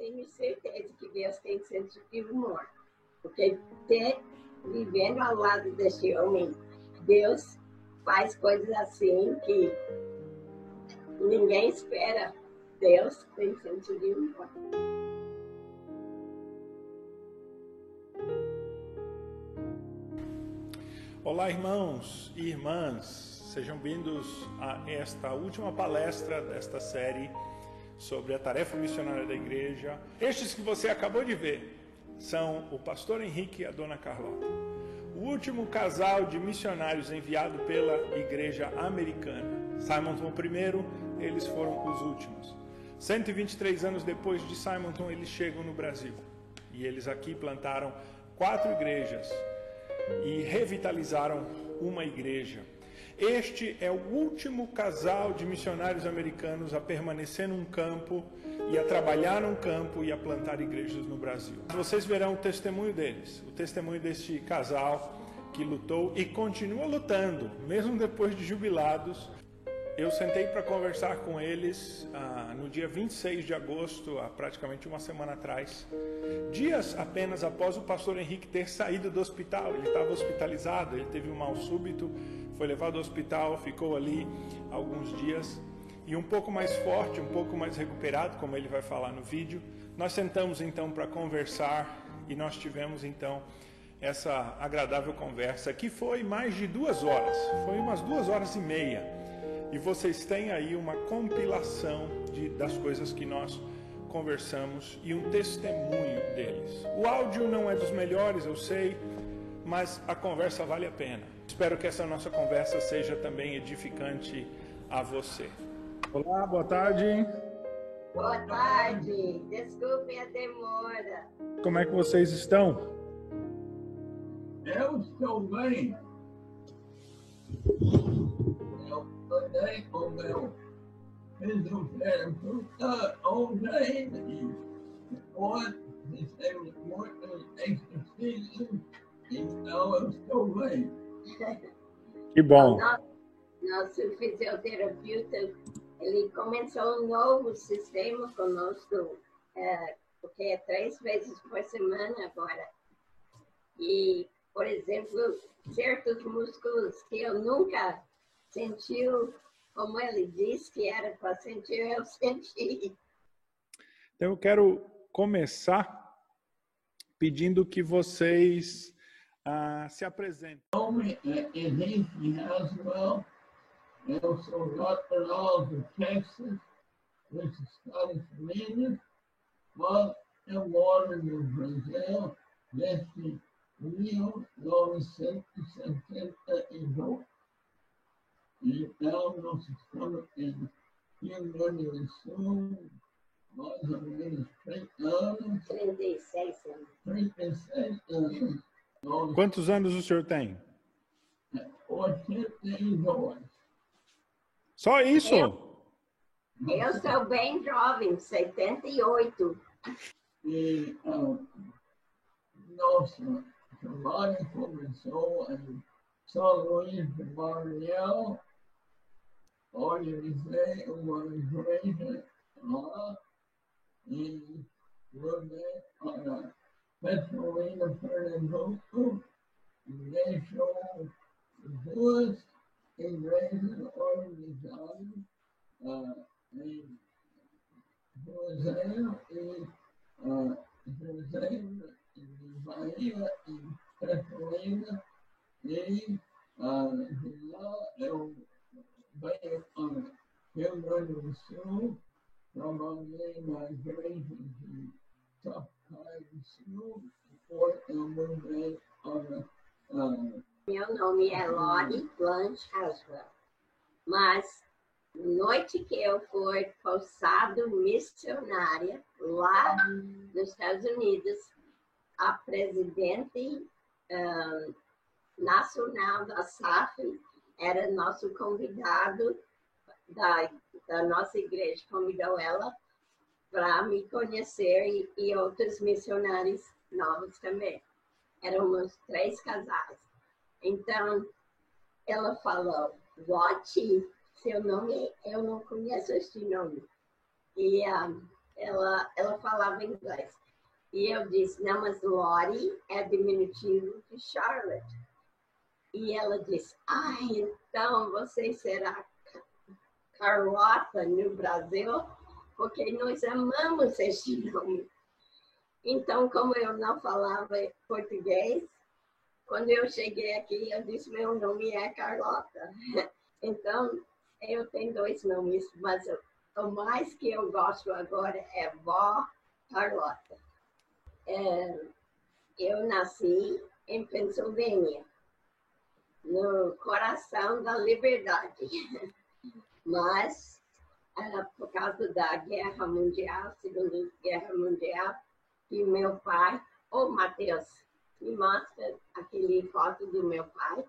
tenho certeza que Deus tem senso de humor. Porque ter, vivendo ao lado desse homem, Deus faz coisas assim que ninguém espera. Deus tem senso de humor. Olá, irmãos e irmãs, sejam bem-vindos a esta última palestra desta série sobre a tarefa missionária da igreja. Estes que você acabou de ver são o pastor Henrique e a dona Carlota, o último casal de missionários enviado pela igreja americana. Simonton primeiro, eles foram os últimos. 123 anos depois de Simonton, eles chegam no Brasil. E eles aqui plantaram quatro igrejas e revitalizaram uma igreja. Este é o último casal de missionários americanos a permanecer num campo e a trabalhar num campo e a plantar igrejas no Brasil. Vocês verão o testemunho deles, o testemunho deste casal que lutou e continua lutando, mesmo depois de jubilados. Eu sentei para conversar com eles ah, no dia 26 de agosto, há praticamente uma semana atrás, dias apenas após o pastor Henrique ter saído do hospital. Ele estava hospitalizado, ele teve um mal súbito foi levado ao hospital, ficou ali alguns dias e um pouco mais forte, um pouco mais recuperado, como ele vai falar no vídeo. Nós sentamos então para conversar e nós tivemos então essa agradável conversa que foi mais de duas horas, foi umas duas horas e meia. E vocês têm aí uma compilação de, das coisas que nós conversamos e um testemunho deles. O áudio não é dos melhores, eu sei, mas a conversa vale a pena. Espero que essa nossa conversa seja também edificante a você. Olá, boa tarde. Boa tarde. Desculpe a demora. Como é que vocês estão? Eu estou bem. Eu andei com o meu fisioterapeuta ontem e depois fizemos muito exercício, então eu estou bem. Que bom. Nosso, fisioterapeuta, ele começou um novo sistema conosco, é, porque é três vezes por semana agora. E, por exemplo, certos músculos que eu nunca senti, como ele disse que era para sentir, eu senti. Então, eu quero começar pedindo que vocês Uh, se apresente. Meu nome é Henrique Haswell. Eu sou natural do Texas, dos Estados Unidos, mas eu moro no Brasil desde 1972. Então, nós estamos em Rio Grande do Sul, mais ou menos 30 anos. 36 anos. 36 anos. Quantos anos o senhor tem? 82. Só isso? Eu, eu sou bem jovem, 78. E uh, nosso trabalho começou em São Luís de Maranhão, organizei uma igreja lá e mudei para Petrolina Pernambuco deixou duas igrejas organizadas uh, em Cruzeiro e uh, Cruzeiro de Bahia e Petrolina e uh, de lá eu meu nome é Lori Blanche Haswell, mas noite que eu fui pousado missionária lá nos Estados Unidos, a presidente um, nacional da SAF era nosso convidado da, da nossa igreja, convidou ela para me conhecer e, e outros missionários novos também. Éramos três casais. Então, ela falou, Wati, seu nome, eu não conheço este nome. E um, ela, ela falava inglês. E eu disse, não, mas Lori é diminutivo de Charlotte. E ela disse, ah, então você será Carlota no Brasil, porque nós amamos este nome. Então, como eu não falava português, quando eu cheguei aqui, eu disse, meu nome é Carlota. Então, eu tenho dois nomes, mas o mais que eu gosto agora é Vó Carlota. É, eu nasci em Pensilvânia, no coração da liberdade. Mas, é, por causa da Guerra Mundial, Segunda Guerra Mundial, e meu pai, ô Matheus, me mostra aquele foto do meu pai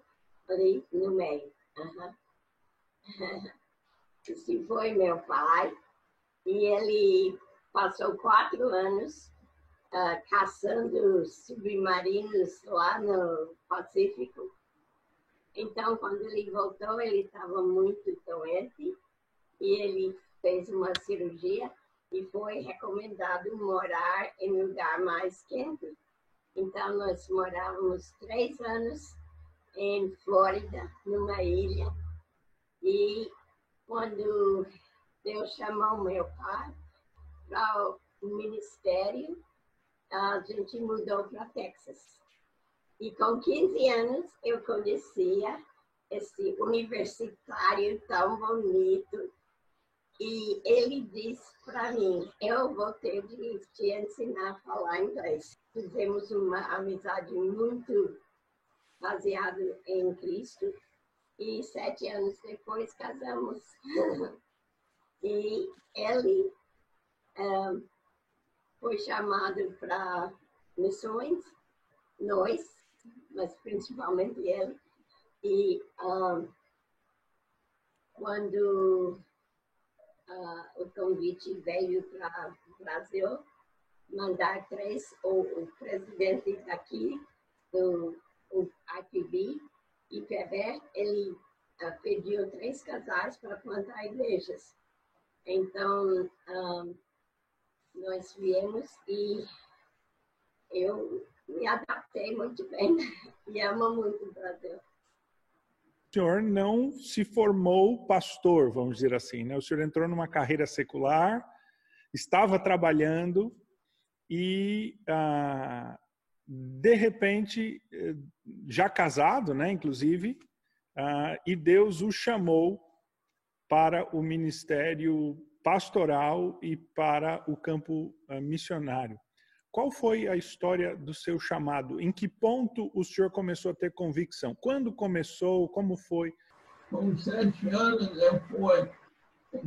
ali no meio. Uhum. Esse foi meu pai, e ele passou quatro anos uh, caçando submarinos lá no Pacífico. Então, quando ele voltou, ele estava muito doente e ele fez uma cirurgia e foi recomendado morar em um lugar mais quente. Então, nós morávamos três anos em Flórida, numa ilha. E quando Deus chamou meu pai para o ministério, a gente mudou para Texas. E com 15 anos eu conhecia esse universitário tão bonito. E ele disse para mim: Eu vou ter de te ensinar a falar inglês. Fizemos uma amizade muito baseada em Cristo. E sete anos depois casamos. e ele um, foi chamado para missões, nós, mas principalmente ele. E um, quando uh, o convite veio para o Brasil, mandar três, o, o presidente daqui, do o IPB, IPB, ele uh, pediu três casais para plantar igrejas. Então, nós viemos e eu me adaptei muito bem e amo muito o Brasil. O senhor não se formou pastor, vamos dizer assim, né? O senhor entrou numa carreira secular, estava trabalhando e ah, de repente já casado, né? Inclusive, ah, e Deus o chamou para o ministério pastoral e para o campo ah, missionário. Qual foi a história do seu chamado? Em que ponto o senhor começou a ter convicção? Quando começou? Como foi? Com sete anos eu fui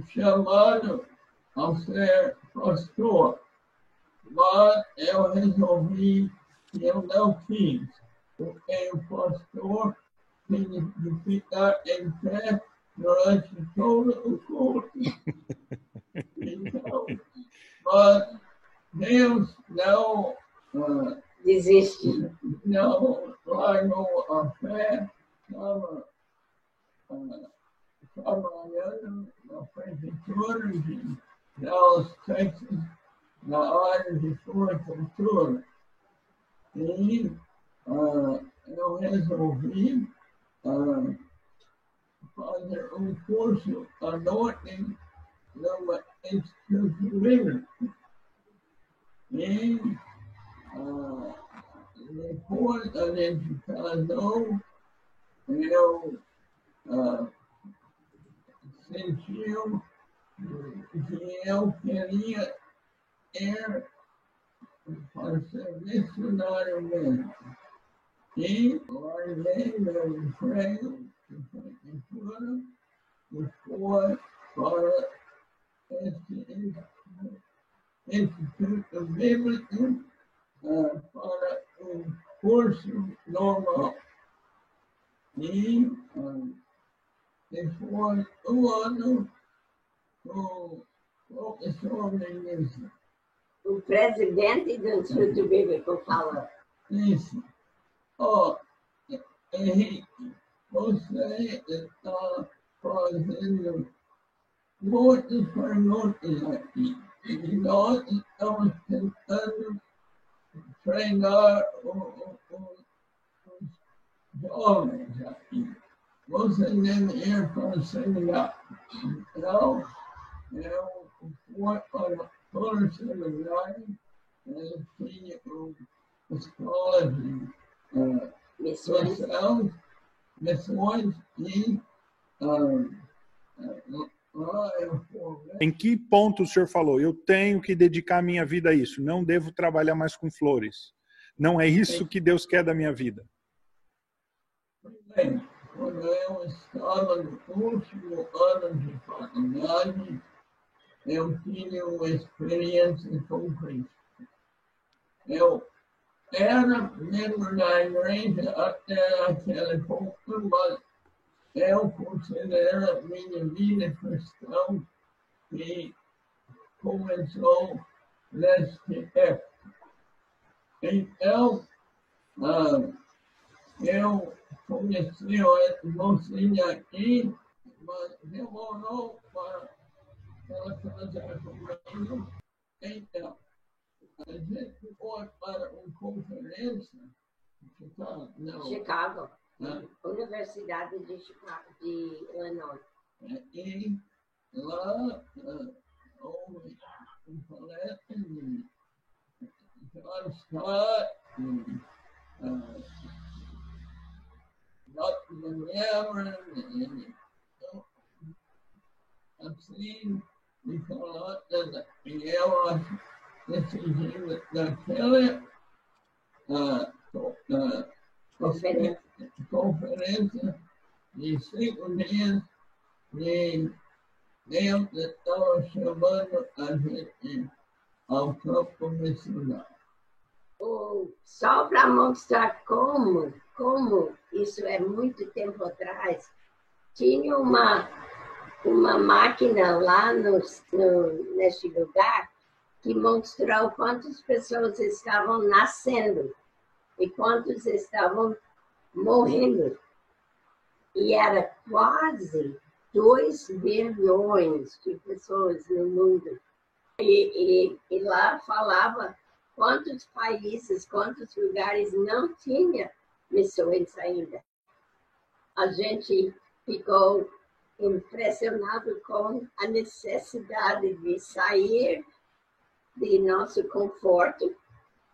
chamado a ser pastor, mas eu resolvi que eu não fiz, porque o pastor tem que ficar em pé durante todo o culto. Então, mas Deus não uh, desiste. Não largou a fé, estava uh, trabalhando na prefeitura de Dallas, Texas, na área de floricultura. E uh, eu resolvi uh, fazer um curso à noite numa livre. E uh, depois a gente casou, eu uh, senti que eu queria ir ser missionário mesmo. E larguei meu emprego prefeitura e foi para esse Instituto Bíblico uh, para um curso normal. E uh, depois um ano o professor ministro. O presidente do Instituto Bíblico fala. Isso. Ó, oh, Henrique, você está fazendo muitas perguntas aqui. E nós estamos tentando treinar os, os jovens aqui. Você deve ir para o seminário. Então, eu fui para todo o seminário, tinha uma escola de uh, missões. missões e uh, em que ponto o senhor falou? Eu tenho que dedicar minha vida a isso. Não devo trabalhar mais com flores. Não é isso que Deus quer da minha vida. Bem, quando eu estava no último ano de faculdade, eu tive uma experiência com Cristo. Eu era membro da igreja até aquele ponto, mas eu considero a minha vida cristã que começou neste época. Então, ah, eu conheci mocinha aqui, mas demorou para ela casar comigo. Então, a gente foi para uma conferência Chicago. Chicago. Universidade de Chicago, de Illinois. E lá houve um palestra de John Scott, Dr. Cameron, assim, e falou, e eu decidi daquele uh, uh, conferência conferência de cinco dias e Deus estava chamando a gente ao campo missionário. Só para mostrar como, como isso é muito tempo atrás, tinha uma, uma máquina lá no, no, neste lugar que mostrou quantas pessoas estavam nascendo e quantos estavam morrendo. E era quase 2 bilhões de pessoas no mundo. E, e, e, lá falava quantos países, quantos lugares não tinha missões ainda. A gente ficou impressionado com a necessidade de sair de nosso conforto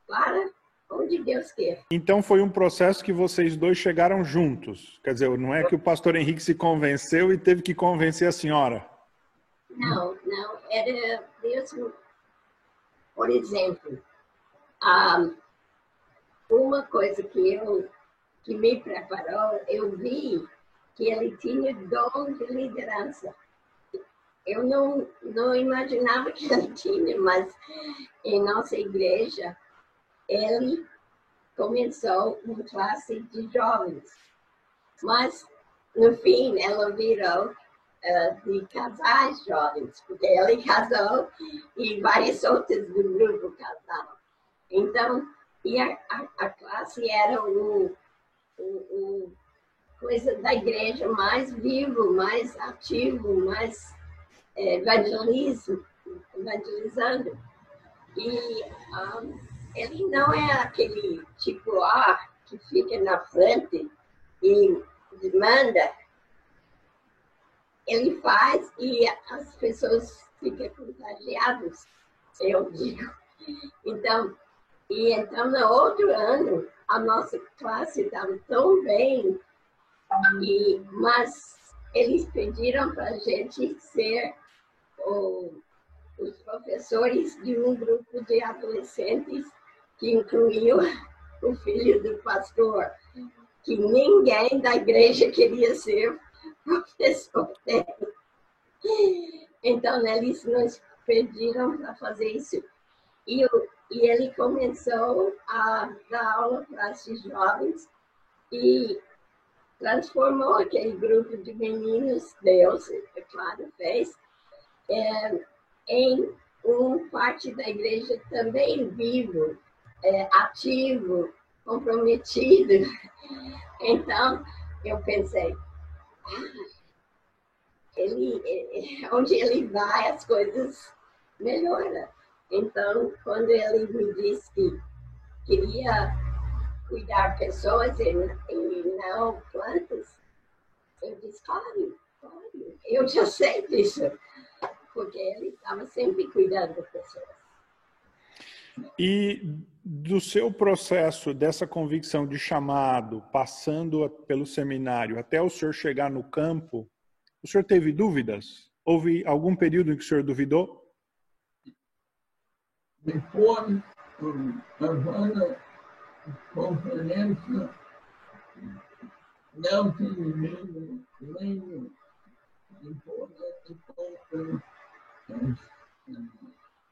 para onde Deus quer. Então foi um processo que vocês dois chegaram juntos. Quer dizer, não é que o pastor Henrique se convenceu e teve que convencer a senhora. Não, não. Era mesmo. Por exemplo, um, uma coisa que eu que me preparou, eu vi que ele tinha dom de liderança. Eu não, não imaginava que ele tinha, mas em nossa igreja ele começou uma classe de jovens. Mas, no fim, ela virou uh, de casais jovens, porque ele casou e várias outras do grupo casaram. Então, e a, a, a classe era um, um, um, coisa da igreja mais vivo, mais ativo, mais é, evangelismo, evangelizando. E um, ele não é aquele tipo A que fica na frente e manda. Ele faz e as pessoas ficam contagiadas, eu digo. Então, e então no outro ano, a nossa classe estava tão bem, e, mas eles pediram para a gente ser o, os professores de um grupo de adolescentes que incluiu o filho do pastor, que ninguém da igreja queria ser professor dele. Então, eles nos pediram para fazer isso. E, e ele começou a dar aula para esses jovens e transformou aquele grupo de meninos, Deus, é claro, fez, é, em um parte da igreja também vivo, é, ativo, comprometido. Então, eu pensei, ah, ele, onde ele vai, as coisas melhora. Então, quando ele me disse que queria cuidar pessoas e, e não plantas, eu disse, claro, claro, eu já sei disso, porque ele estava sempre cuidando de pessoas. E do seu processo, dessa convicção de chamado, passando pelo seminário, até o senhor chegar no campo, o senhor teve dúvidas? Houve algum período em que o senhor duvidou? Depois, levando conferência, não tive medo nenhum. Depois,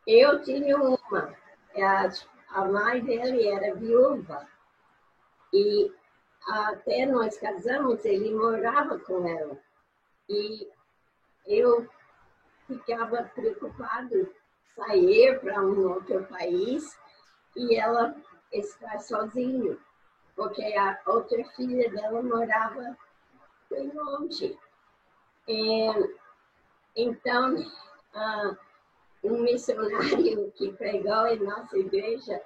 eu tinha uma a, a mãe dele era viúva e até nós casamos, ele morava com ela. E eu ficava preocupado sair para um outro país e ela estar sozinha, porque a outra filha dela morava bem longe. E, então, uh, um missionário que pregou em nossa igreja,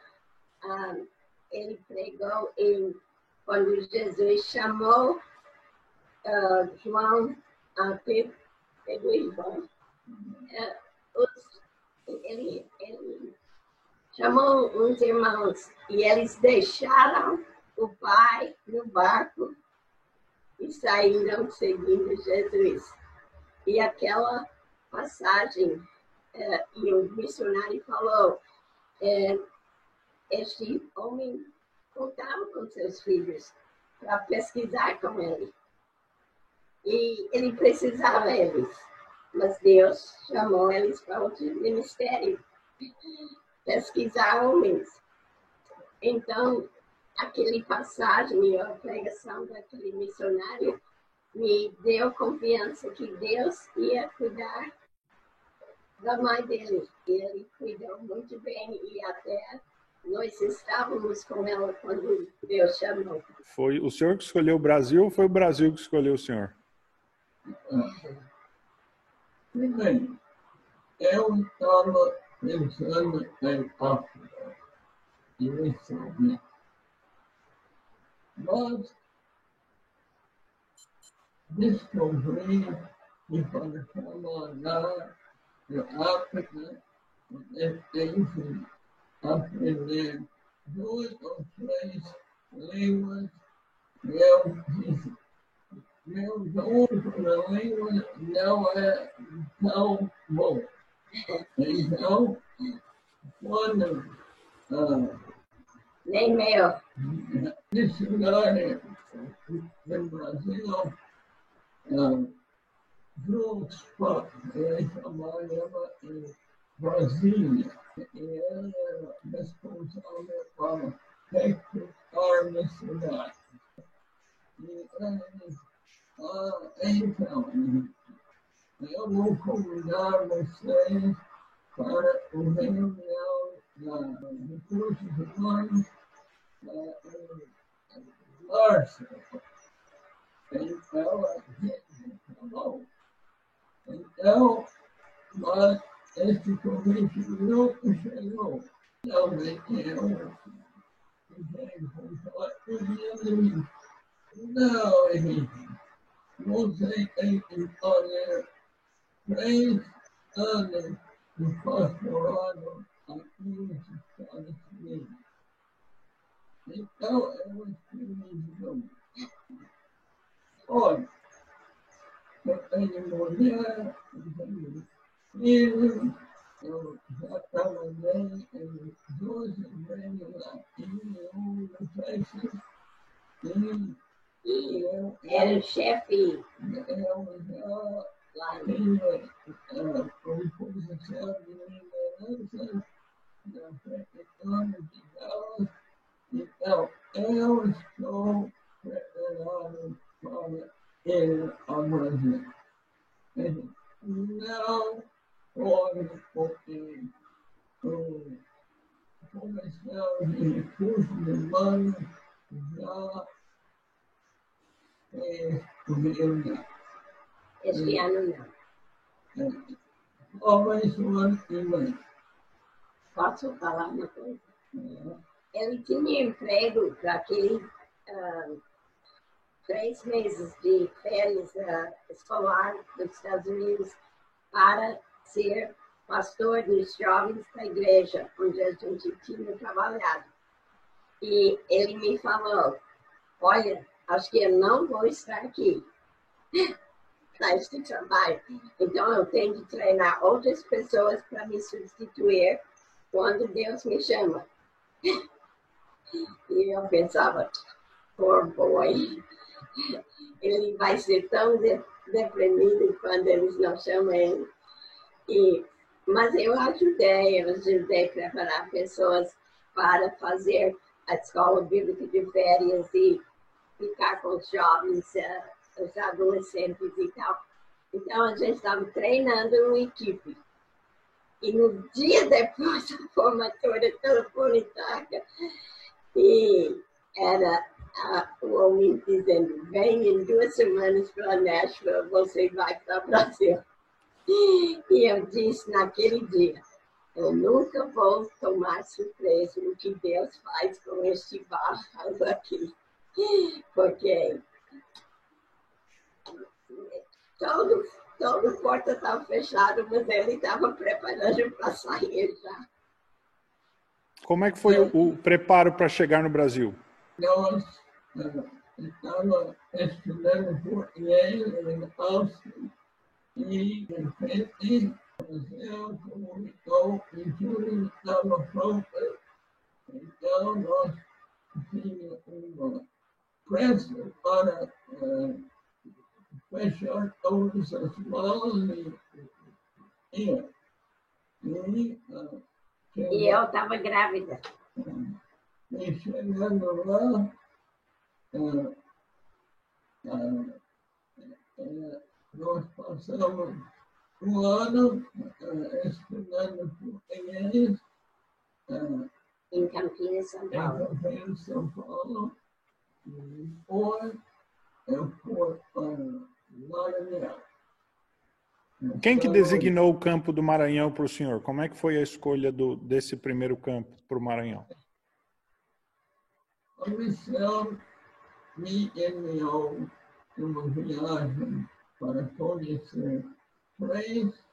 ah, ele pregou em, quando Jesus chamou uh, João, uh, Pedro, e João. Ele, ele chamou uns irmãos e eles deixaram o pai no barco e saíram seguindo Jesus. E aquela passagem é, e o missionário falou, é, este homem contava com seus filhos para pesquisar com ele. E ele precisava deles, mas Deus chamou eles para outro ministério, pesquisar homens. Então, aquele passagem e a pregação daquele missionário me deu confiança que Deus ia cuidar da mãe dele. Ele cuidou muito bem e até nós estávamos com ela quando Deus chamou. Foi o senhor que escolheu o Brasil ou foi o Brasil que escolheu o senhor? Primeiro, eu estava pensando em África e em Mas descobri que para trabalhar África, tem que aprender duas ou três línguas. Eu disse, meu dom para língua não é tão bom. Então, quando ah, nem meu. Missionário no Brasil, ah, Drugspa, ele trabalhava em Brasília e era responsável para recrutar na cidade. E ah, então, eu vou convidar vocês para o reunião da recursos humanos em março. Então, a falou. Então, nós, esse convite não chegou. Talvez eu não, Henrique. Você tem história três anos de pastorado aqui nos Estados Unidos. Então, eu escrevi de novo. Olha, eu tenho mulher, eu tenho filho, eu já trabalhei em duas igrejas aqui, Texas, e, eu... Era o chefe. Eu já tinha composição de liderança na prefeitura de Dallas, então eu estou preparado para in a Brasil. Não pode, porque o comercial de recursos humanos já é governo. Esse ano não. always one image. Posso falar uma coisa? Ele tinha emprego para aquele ah, três meses de férias ah, escolar dos Estados Unidos para ser pastor dos jovens da igreja, onde a gente tinha trabalhado. E ele me falou, olha, acho que eu não vou estar aqui para este trabalho. Então, eu tenho que treinar outras pessoas para me substituir quando Deus me chama. E eu pensava, poor boy, ele vai ser tão de, deprimido quando eles não chamam ele. E, mas eu ajudei, eu ajudei a preparar pessoas para fazer a escola bíblica de férias e ficar com os jovens, uh, os adolescentes e tal. Então a gente estava treinando uma equipe. E no dia depois da formatura, toca e era o homem dizendo: vem em duas semanas para Nashville, você vai para o Brasil. E eu disse naquele dia: eu nunca vou tomar surpresa o que Deus faz com este barro aqui. Porque todo, todo porta estava fechado, mas ele estava preparando para sair já. Como é que foi o, o preparo para chegar no Brasil? Nós estávamos estudando português em Austin e, de repente, Brasil comunicou que tudo estava pronto. Então, nós tínhamos uma pressa para uh, fechar todas as malas e ia. E, uh, e eu estava grávida. E chegando lá, nós passamos um ano estudando português em Campinas, São Paulo. Em Campinas, São Paulo. E depois eu fui para Maranhão. Quem que designou o campo do Maranhão para o senhor? Como é que foi a escolha do, desse primeiro campo para o Maranhão? A missão me enviou uma viagem para conhecer três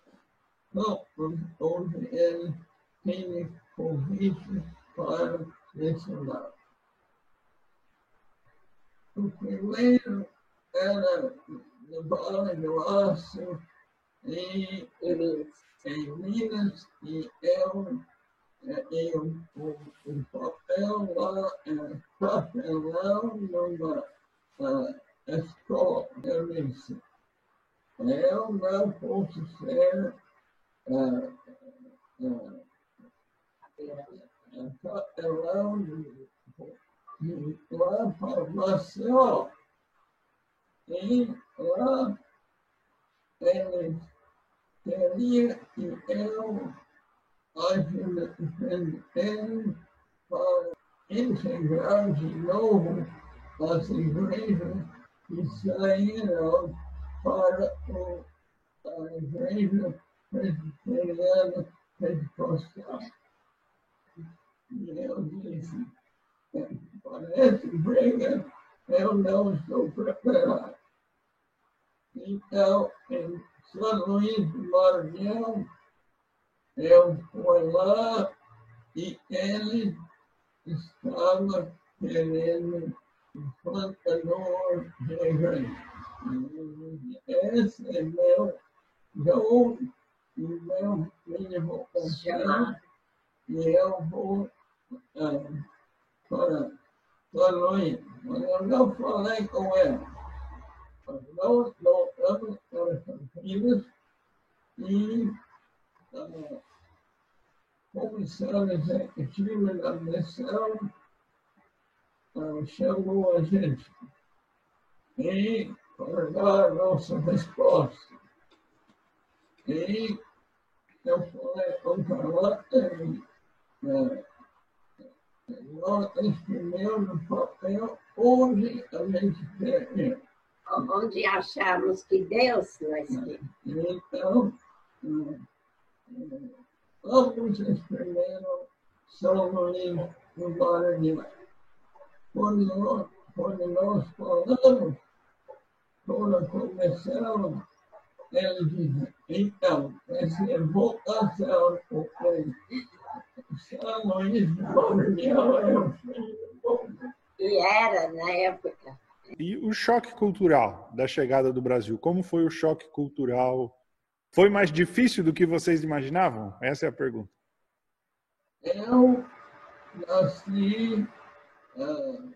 campos onde ele tinha convite para lecionar. O primeiro era no Vale do Aço, em, em Minas, e eu, e o, o, o papel lá é papelão numa uh, escola. Eu disse, eu não posso ser uh, uh, papelão de, lá para Maceió. E lá eles queriam que eu ajudasse para integrar de novo as igrejas que saíram para o, a igreja presbiteriana pentecostal. E eu disse, para essa briga eu não estou preparado. Então, em São Luís do Maranhão, eu fui lá e ele estava querendo plantador de igreja. Esse é meu dom e meu minha vocação. E eu vou uh, para. Mas eu não falei com ele nós voltamos para Campinas e comissão executiva da missão chamou a gente e para dar a nossa resposta. E eu falei com Carlota e nós escrevemos no papel onde a gente quer onde achamos que Deus nos quer. Então, vocês primeiro são Luís do Maranhão. Quando nós, quando nós falamos, quando começamos, ele diz, então, essa é vocação, porque São Luís do o do povo. E era na época. E o choque cultural da chegada do Brasil? Como foi o choque cultural? Foi mais difícil do que vocês imaginavam? Essa é a pergunta. Eu nasci uh,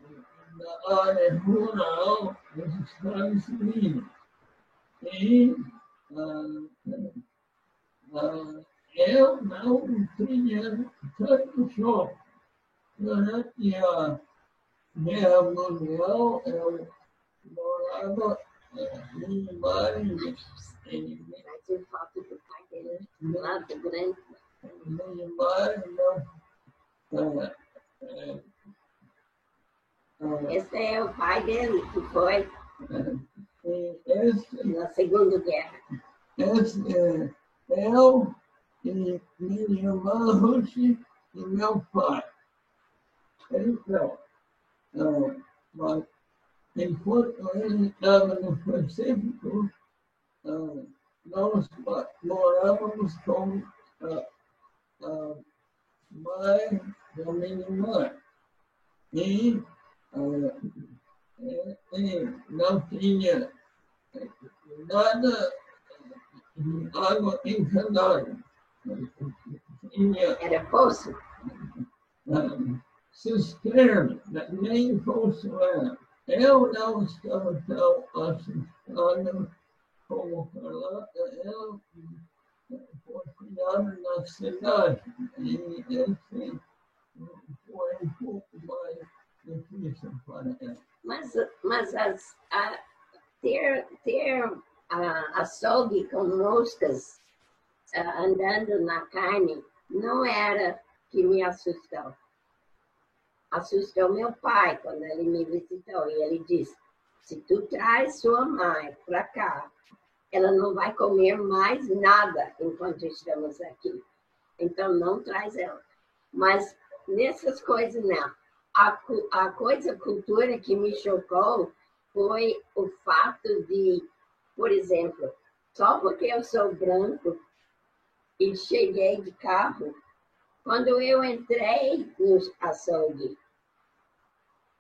na área rural dos Estados Unidos. E uh, uh, eu não tinha tanto choque. Durante a Guerra Mundial, eu morava em Maringá. Mas o fato do pai dele do grande. Em Maringá. Esse é o pai dele, que foi Esse, na Segunda Guerra. esse, é, eu e minha irmã Ruth e meu pai. Então, ah, mas enquanto ele estava no Pacífico, ah, nós ma- morávamos com a, a mãe da minha irmã. E, ah, e- e não tinha nada de água encanada. Tinha Era poço. ah, cisterna, nem fosse era. Eu não estava tão assustado como falar, eu foi criado na cidade. E esse foi um pouco mais difícil para ela. Mas, mas as, a, ter, ter a, açougue com moscas ah, andando na carne não era que me assustou. Assustou meu pai quando ele me visitou e ele disse: se tu traz sua mãe para cá, ela não vai comer mais nada enquanto estamos aqui. Então não traz ela. Mas nessas coisas não. A, cu- a coisa, a cultura que me chocou foi o fato de, por exemplo, só porque eu sou branco e cheguei de carro, quando eu entrei no açougue,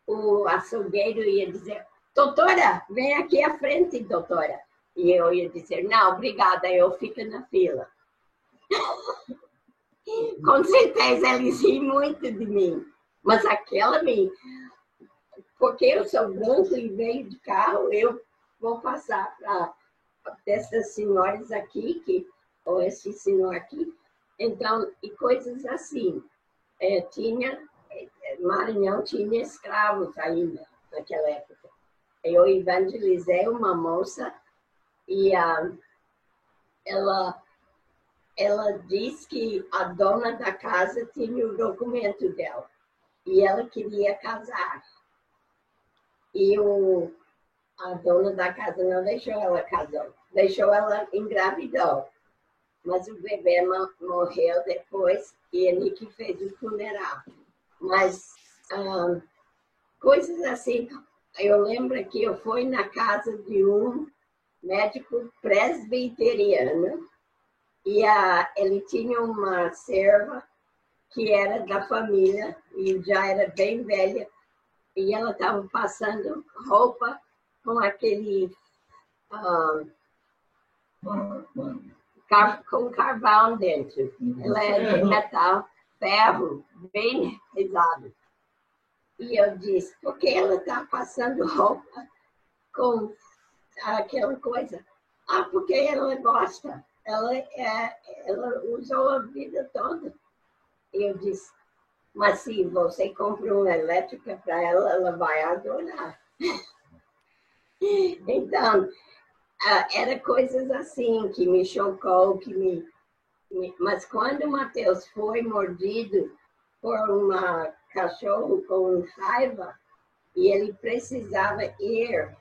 o açougueiro ia dizer, doutora, vem aqui à frente, doutora. E eu ia dizer, não, obrigada, eu fico na fila. Com certeza eles riem muito de mim, mas aquela me. Porque eu sou branco e venho de carro, eu vou passar para dessas senhoras aqui, que, ou esse senhor aqui. Então, e coisas assim. É, tinha, Maranhão tinha escravos ainda naquela época. Eu evangelizei uma moça e ah, ela ela disse que a dona da casa tinha o documento dela e ela queria casar. E o, a dona da casa não deixou ela casar, deixou ela engravidou. Mas o bebê mo- morreu depois e ele que fez o funeral. Mas ah, coisas assim, eu lembro que eu fui na casa de um médico presbiteriano e a, ele tinha uma serva que era da família e já era bem velha e ela estava passando roupa com aquele ah, car- com carvão dentro. Ela é de metal, ferro, bem pesado. E eu disse, por que ela está passando roupa com aquela coisa? Ah, porque ela gosta. Ela, é, ela usou a vida toda. E eu disse, mas se você compra uma elétrica para ela, ela vai adorar. Então, era coisas assim que me chocou, que me, me- Mas quando o Matheus foi mordido por uma cachorro com raiva e ele precisava ir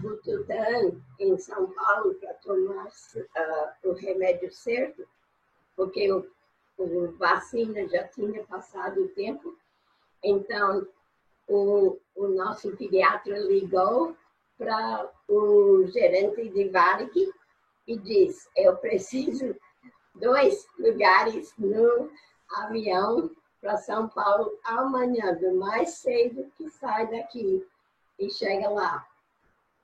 a Bututã, em São Paulo, para tomar ah, o remédio certo, porque o, o vacina já tinha passado o tempo, então o, o nosso pediatra ligou para o gerente de Varig e disse, eu preciso dois lugares no avião para São Paulo amanhã, do mais cedo que sai daqui e chega lá.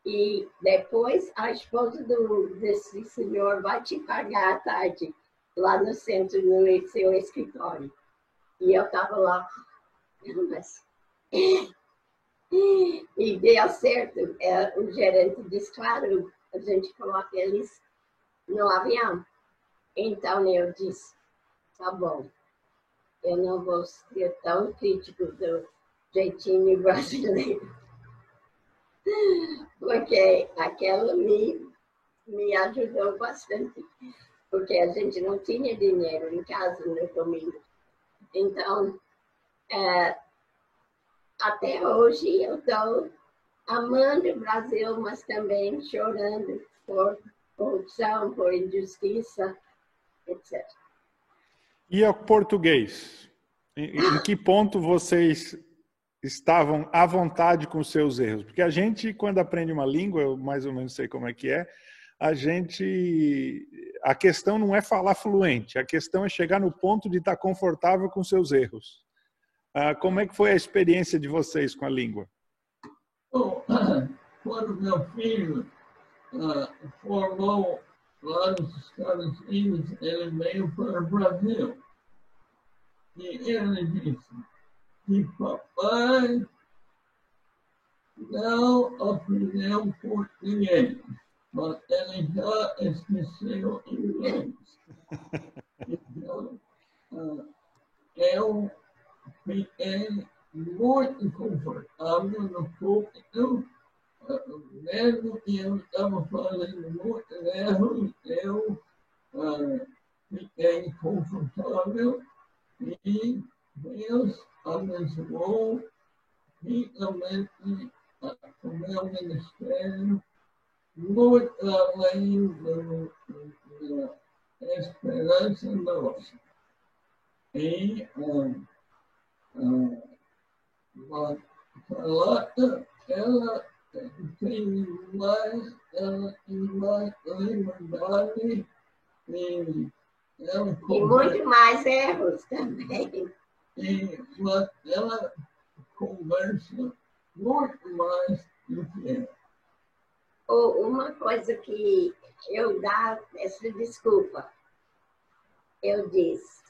E depois a esposa do, desse senhor vai te pagar à tarde, lá no centro, no seu escritório. E eu estava lá, mas... E deu certo. É, o gerente disse, claro, a gente coloca eles no avião. Então eu disse, tá bom, eu não vou ser tão crítico do jeitinho brasileiro. Porque aquela me, me ajudou bastante. Porque a gente não tinha dinheiro em casa no domingo. Então, é, até hoje eu estou amando o Brasil, mas também chorando por corrupção, por injustiça, etc. E o português? Em, em que ponto vocês estavam à vontade com seus erros? Porque a gente, quando aprende uma língua, eu mais ou menos sei como é que é, a gente. A questão não é falar fluente, a questão é chegar no ponto de estar confortável com seus erros. Ah, como é que foi a experiência de vocês com a língua? Bom, quando meu filho uh, formou lá nos Estados Unidos, ele veio para o Brasil. E ele disse que papai não aprendeu português, mas ele já esqueceu inglês. Então, uh, eu fiquei muito confortável no púlpito mesmo que eu estava fazendo muito erro, eu uh, fiquei confortável. E Deus abençoou ricamente o meu ministério, muito além da esperança nossa. E a Carlota, ela tem mais, ela tem mais liberdade e ela E muito mais erros também. E, mas ela conversa muito mais do que eu. Uma coisa que eu dá essa desculpa, eu disse,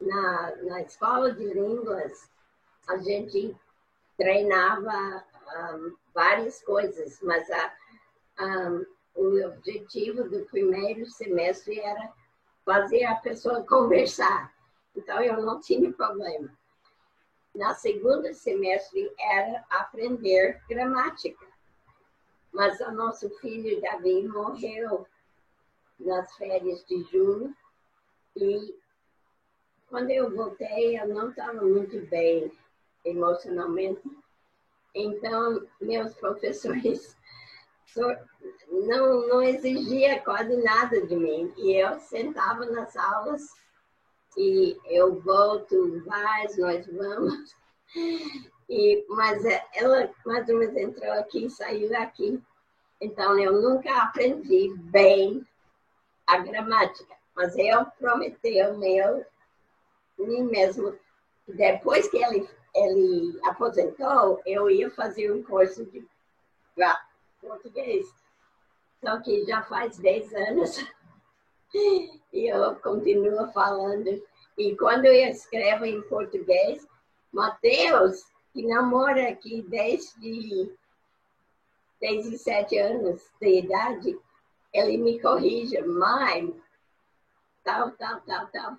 na, na escola de línguas, a gente treinava um, várias coisas, mas a, um, o objetivo do primeiro semestre era fazer a pessoa conversar. Então, eu não tinha problema. Na segunda semestre era aprender gramática. Mas o nosso filho Davi morreu nas férias de julho e quando eu voltei eu não estava muito bem emocionalmente então, meus professores não, não exigia quase nada de mim. E eu sentava nas aulas e eu volto, vais, nós vamos. E, mas é, ela mais ou menos entrou aqui e saiu daqui. Então, eu nunca aprendi bem a gramática. Mas eu prometi ao meu, mim mesmo, depois que ele ele aposentou, eu ia fazer um curso de português. Só que já faz 10 anos e eu continuo falando. E quando eu escrevo em português, Mateus, que namora aqui desde, desde 7 anos de idade, ele me corrige, mãe, tal, tal, tal, tal.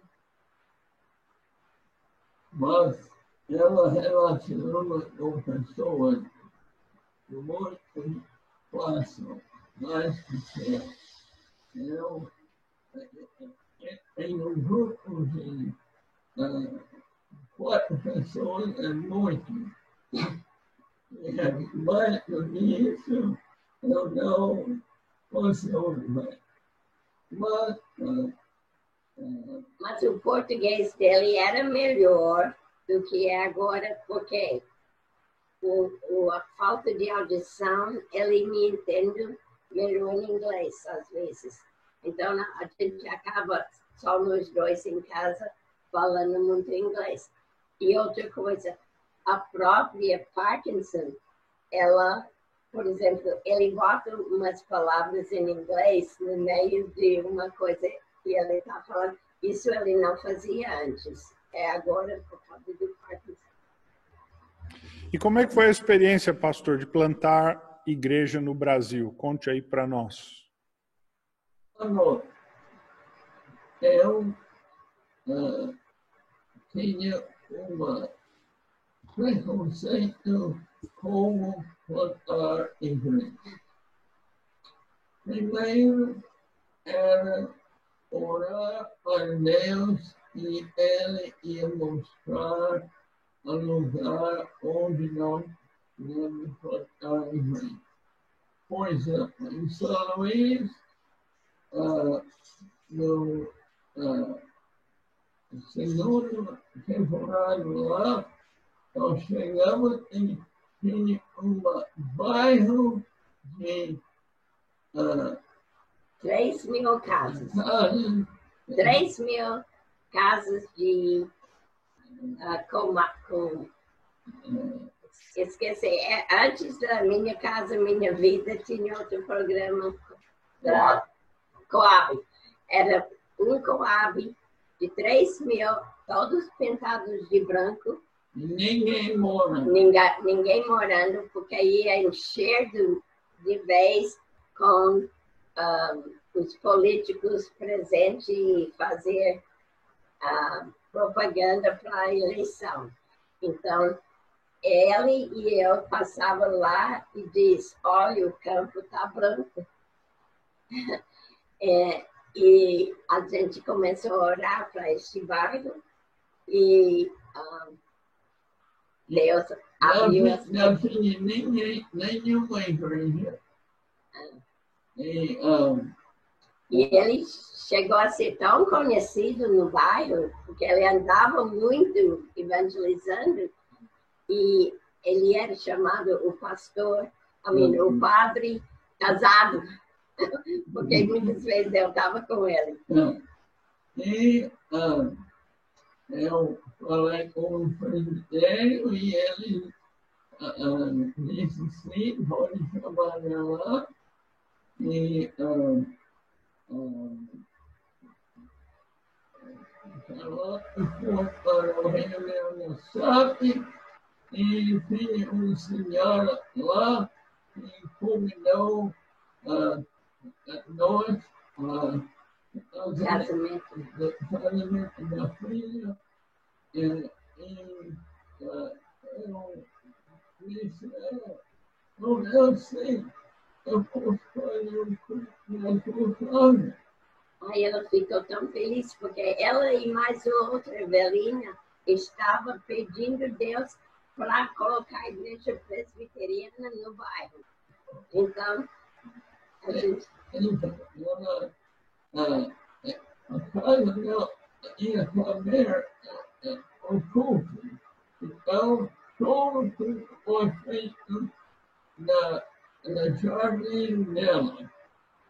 Mas ela relaciona com pessoas muito fácil, mais pequeno. Eu, em um grupo de uh, quatro pessoas é muito. E mais do isso, eu não consigo mais. Mas uh, Mas o português dele era melhor do que é agora, porque o, o, a falta de audição, ele me entende melhor em inglês, às vezes. Então, a gente acaba só nós dois em casa falando muito inglês. E outra coisa, a própria Parkinson, ela, por exemplo, ele bota umas palavras em inglês no meio de uma coisa que ele está falando. Isso ele não fazia antes. É agora por causa do Parkinson. E como é que foi a experiência, pastor, de plantar igreja no Brasil? Conte aí para nós. Amor, eu uh, tinha uma preconceito como plantar igreja. Primeiro era orar a Deus e Ele ia mostrar o lugar onde nós devemos plantar igreja. Por exemplo, em São Luís, uh, no segundo temporada lá, nós chegamos em, em um bairro de uh, 3 mil casas. 3 mil casas de uh, com, com esqueci, é, antes da minha casa, minha vida, tinha outro programa da Coab. Era um Coab de 3 mil, todos pintados de branco. Ninguém morando. Ninguém, ninguém morando, porque ia encher de, de vez com um, os políticos presentes e fazer uh, propaganda para a eleição. Então, ele e eu passava lá e diz, olha, o campo está branco. é, e a gente começou a orar para este bairro e um, Deus abriu as Não tinha ninguém, nenhuma igreja. Ah. E, um, e ele chegou a ser tão conhecido no bairro, porque ele andava muito evangelizando, e ele era chamado o pastor, I mean, o uhum. padre casado porque muitas vezes eu estava com ele. E uh, eu falei com o presbitério e ele uh, disse sim, pode trabalhar lá. E uh, uh, falou para o reunião da SAP e tinha um senhor lá que convidou uh, nós, uh, casamento, da filha, e, e uh, eu disse, é, não, eu sei, eu fazer um curso Aí ela ficou tão feliz, porque ela e mais outra, Evelina, estava pedindo Deus para colocar a igreja presbiteriana no bairro. Então,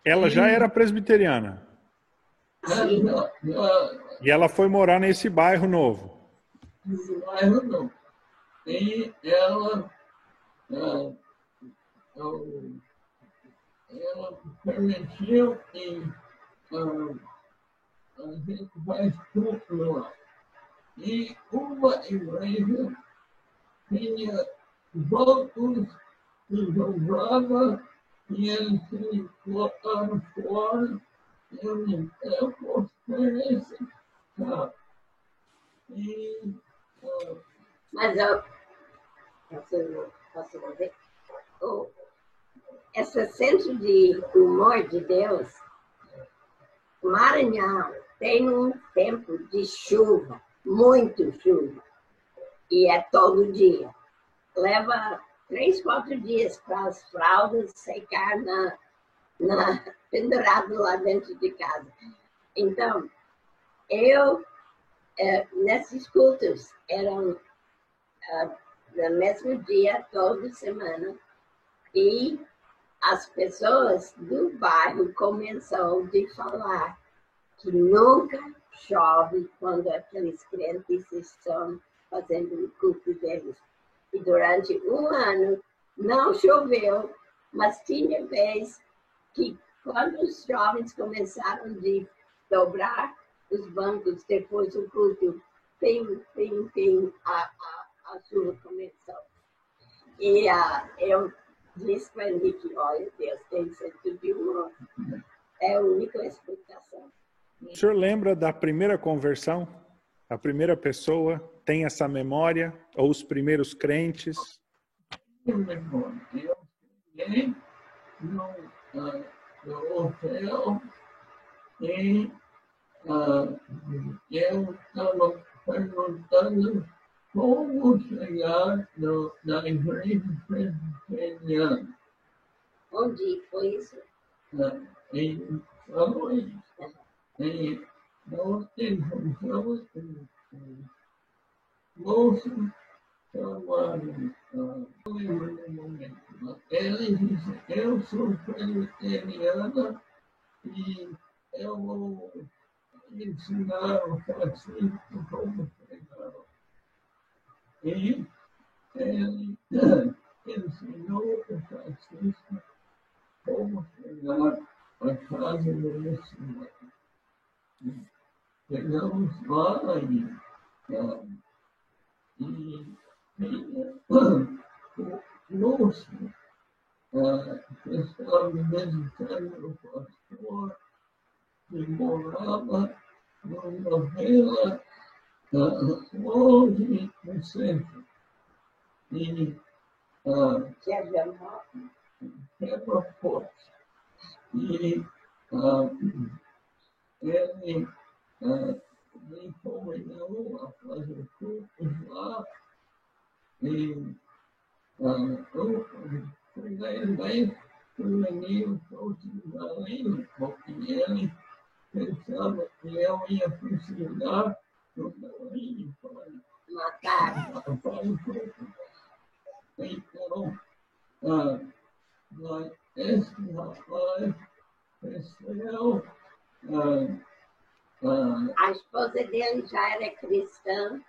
ela, já era presbiteriana? E ela foi morar nesse bairro novo? Nesse bairro novo. E ela, ela, ela ela permitiu que uh, a gente vai estruturar. E uma igreja tinha bancos que dobrava e eles se colocaram fora e eu me tempo esse carro. E, uh, Mas eu posso, posso dizer? Oh esse centro de humor de Deus, Maranhão tem um tempo de chuva, muito chuva, e é todo dia. Leva três, quatro dias para as fraldas secar na, na, pendurado lá dentro de casa. Então, eu, é, nesses cultos, eram ah, no mesmo dia, toda semana, e as pessoas do bairro começaram a falar que nunca chove quando aqueles crentes estão fazendo o culto deles. E durante um ano não choveu, mas tinha vez que quando os jovens começaram a dobrar os bancos depois do culto, pim, pim, pim, a, a, a chuva começou. E uh, eu disse para ele que, olha, Deus tem sempre de humor. É a única explicação. O senhor lembra da primeira conversão? A primeira pessoa tem essa memória? Ou os primeiros crentes? Eu cheguei no, uh, no hotel e uh, eu estava perguntando como chegar no, na igreja presbiteriana. Onde foi isso? Uh, em Luís. E nós encontramos um, um moço chamado, uh, não lembro no momento, mas ele disse, eu sou presbiteriana e eu vou ensinar o cacique como pregar. Ele ensinou o cacique como chegar à casa do missionário. Chegamos lá e, e tinha o moço que estava visitando o pastor que longe do centro. E quebra forte. E uh, ele uh, me convidou a fazer cursos lá. E uh, eu fui bem o menino trouxe além, porque ele pensava que eu ia precisar para matar. Então, ah, mas esse rapaz cresceu. Ah, ah, a esposa dele já era cristã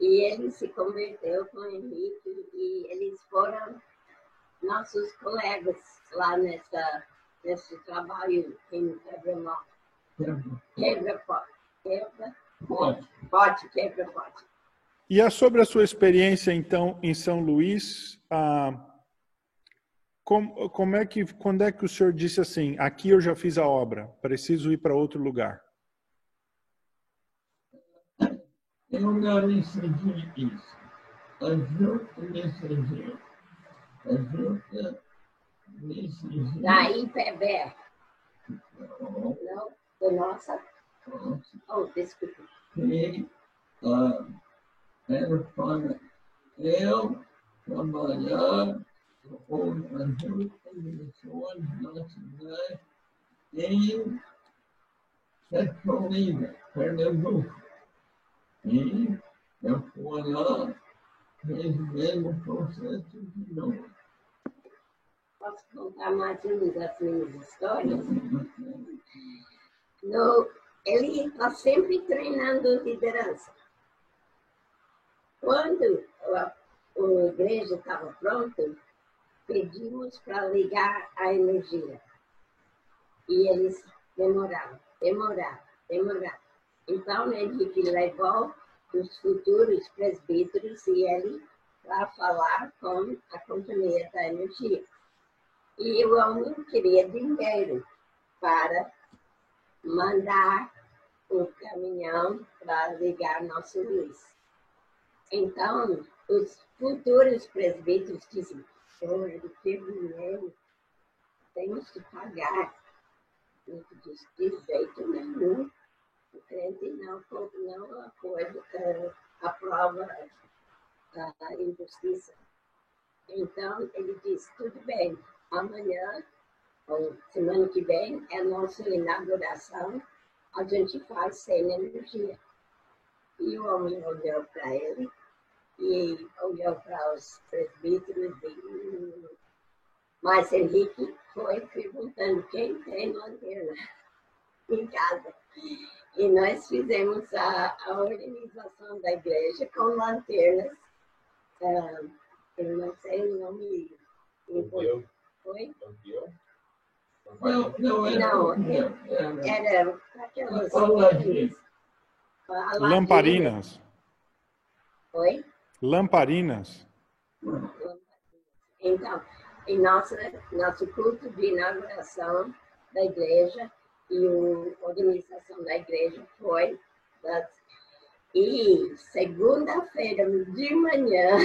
e ele se converteu com o Henrique e eles foram nossos colegas lá nessa, nesse trabalho em quebra Quebra-pote. Quebra-pote. Quebra-pote. E é sobre a sua experiência, então, em São Luís, ah, como, como é que, quando é que o senhor disse assim, aqui eu já fiz a obra, preciso ir para outro lugar? Eu não decidi isso. A junta decidiu. A junta decidiu. Da IPB. Não, da nossa. Oh, desculpa. E, uh, era para eu trabalhar com a junta de missões nacionais em Petrolina, Pernambuco. E eu fui lá, fiz o mesmo processo de novo. Posso contar mais uma das minhas histórias? No, ele está sempre treinando liderança. Quando a, a igreja estava pronta, pedimos para ligar a energia. E eles demoraram, demoraram, demoraram. Então, Henrique levou os futuros presbíteros e ele para falar com a companhia da energia. E o homem queria dinheiro para mandar o caminhão para ligar nosso luz. Então, os futuros presbíteros dizem, senhor, ele teve dinheiro, temos que pagar. Ele diz, de jeito nenhum o crente não, não apoia, uh, aprova a injustiça. Então, ele diz, tudo bem, amanhã, ou semana que vem, é nossa inauguração, a gente faz sem energia. E o homem olhou para ele e olhou para os presbíteros e mas Henrique foi perguntando quem tem lanterna em casa. E nós fizemos a, a organização da igreja com lanternas. Uh, eu não sei o nome. Foi? Não, não era. Não, era aquelas. Lamparinas. Oi? Lamparinas. Então, em nossa, nosso culto de inauguração da igreja, e a organização da igreja foi. Das... E segunda-feira de manhã,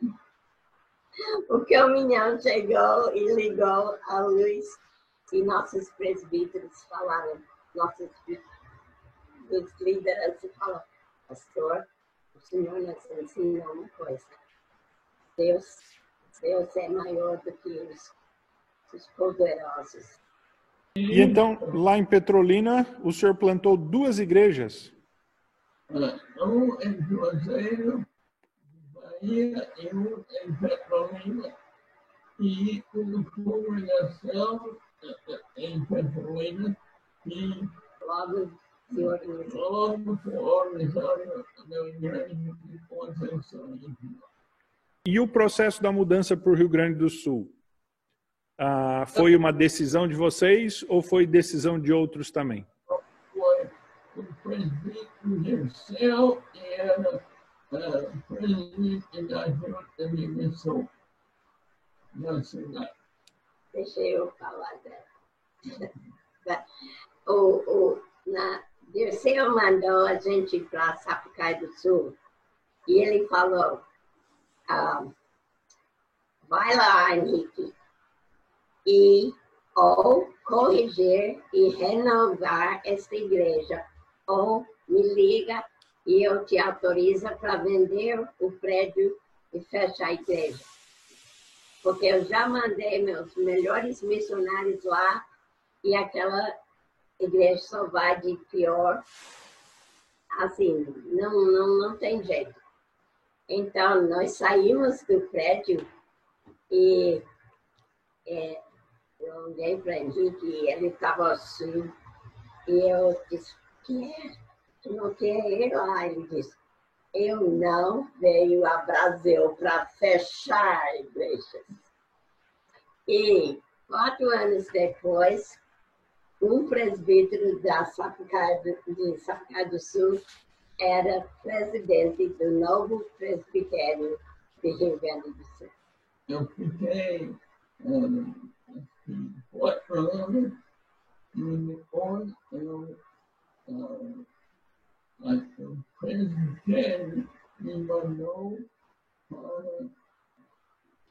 o caminhão chegou e ligou a luz e nossos presbíteros falaram, nossos líderes falaram, pastor, o Senhor nos ensinou uma coisa. Deus, Deus é maior do que os, os poderosos. E então, lá em Petrolina, o senhor plantou duas igrejas? Um em Juazeiro, Bahia, e um em Petrolina. E uma congregação em Petrolina e logo se organizou. Logo se organizaram na igreja de Conceição. E o processo da mudança para o Rio Grande do Sul? Ah, foi uma decisão de vocês ou foi decisão de outros também? Foi o presidente Dirceu e era uh, presidente da Junta de Missão na cidade. Deixa eu falar dela. O, o, na, Dirceu mandou a gente para Sapucaí do Sul e ele falou, ah, vai lá, Henrique, e ou corrigir e renovar esta igreja, ou me liga e eu te autorizo para vender o prédio e fechar a igreja. Porque eu já mandei meus melhores missionários lá e aquela igreja só vai de pior. Assim, não, não, não tem jeito. Então, nós saímos do prédio e é, eu olhei para Henrique e ele estava assim. E eu disse, que é? Tu não quer ir lá? Ele disse, eu não veio a Brasil para fechar igrejas. E quatro anos depois, um presbítero da Sapucaí, de Sapucaí do Sul era presidente do novo presbitério de Rio Grande do Sul. Eu fiquei um, what remember in the court, you know, uh, president said, anyone know, uh,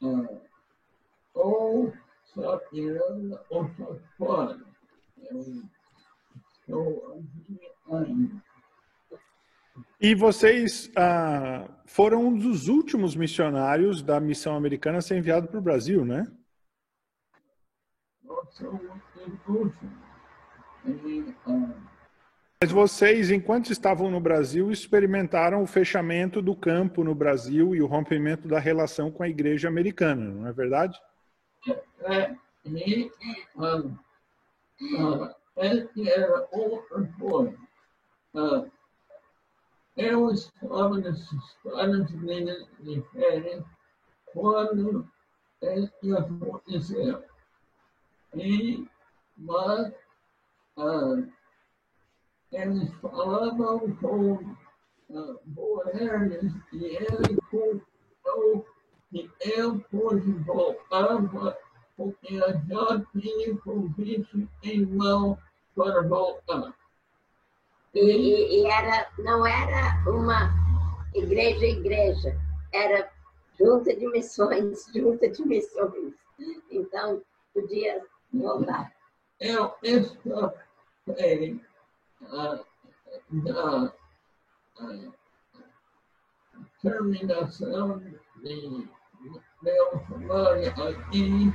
uh, oh, Sakira, oh, Sakpan, and so, I'm E vocês ah, foram um dos últimos missionários da missão americana a ser enviado para o Brasil, né? Mas vocês, enquanto estavam no Brasil, experimentaram o fechamento do campo no Brasil e o rompimento da relação com a igreja americana, não é verdade? É, e um, uh, esse era outra coisa. Uh, eu estava nos Estados Unidos de férias quando isso aconteceu e mas ah, eles falavam com ah, Boernes e ele contou que eu pude voltar porque eu já tinha convite em mão para voltar. E, e, era, não era uma igreja igreja, era junta de missões, junta de missões. Então, podia voltar. Eu escapei uh, da uh, terminação de meu trabalho aqui,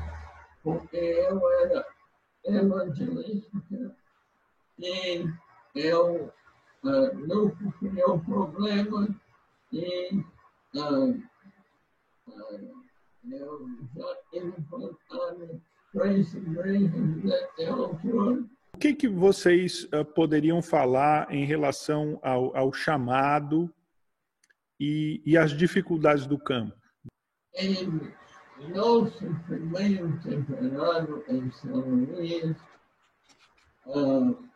porque eu era evangelista e eu uh, nunca criou problema e uh, uh, eu já enfrentado três igrejas nessa altura. O que, que vocês uh, poderiam falar em relação ao, ao chamado e, e as dificuldades do campo? Em nosso primeiro temporada em São Luís, uh,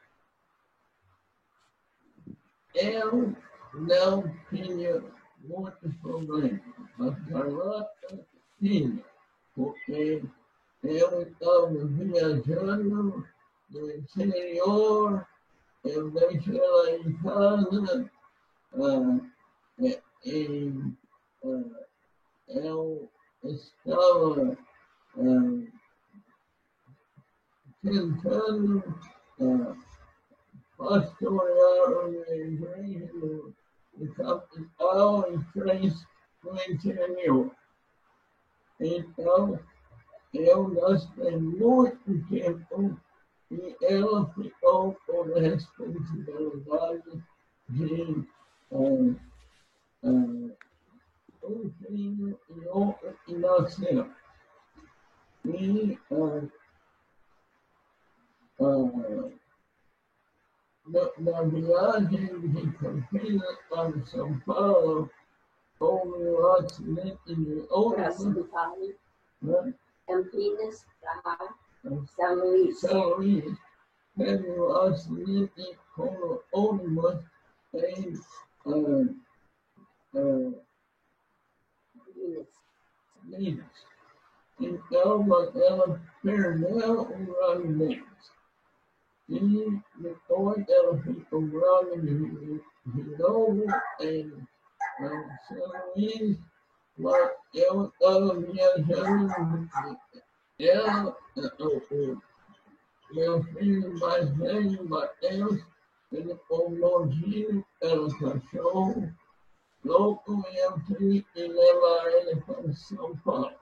eu não tinha muitos problemas. A Carlota tinha, porque eu estava viajando no interior, eu deixei ela em casa, uh, e, uh, eu estava uh, tentando uh, pastorear uma igreja no, no capital e três no interior. Então, eu gastei muito tempo e ela ficou com a responsabilidade de uh, uh, um filho e outro que nasceu. E na, na, viagem de Campinas para São Paulo, houve um acidente de ônibus. Né? Campinas para São Luís. São Luís. Teve um acidente com o ônibus em uh, uh, Minas. Então, ela perdeu o running E depois ela ficou running de novo em São Luís, mas eu estava viajando. Ela, o, meu filho mais velho, Mateus, ele ficou longinho, era um cachorro, louco e eu tive que levar ele para São Paulo.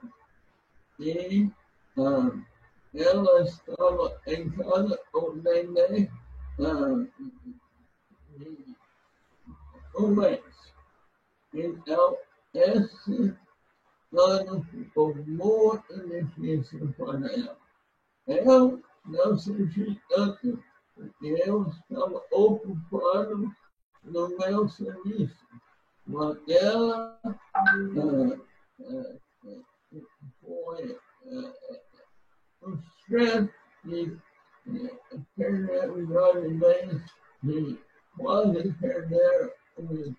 E ah, ela estava em casa o neném ah, um mês. Então, esse ano ficou muito difícil para ela. Eu não senti tanto, porque eu estava ocupado no meu serviço mas ela foi o stress de perder os de quase perder o,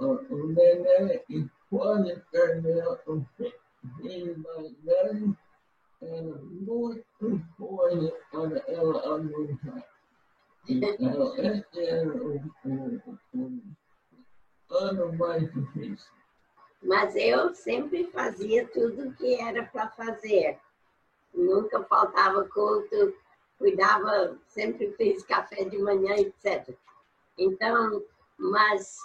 o neném quase perder o filho mais velho, era muito coisa para ela aguentar. Então, esse era o, o, o ano mais difícil. Mas eu sempre fazia tudo o que era para fazer. Nunca faltava culto, cuidava, sempre fiz café de manhã, etc. Então, mas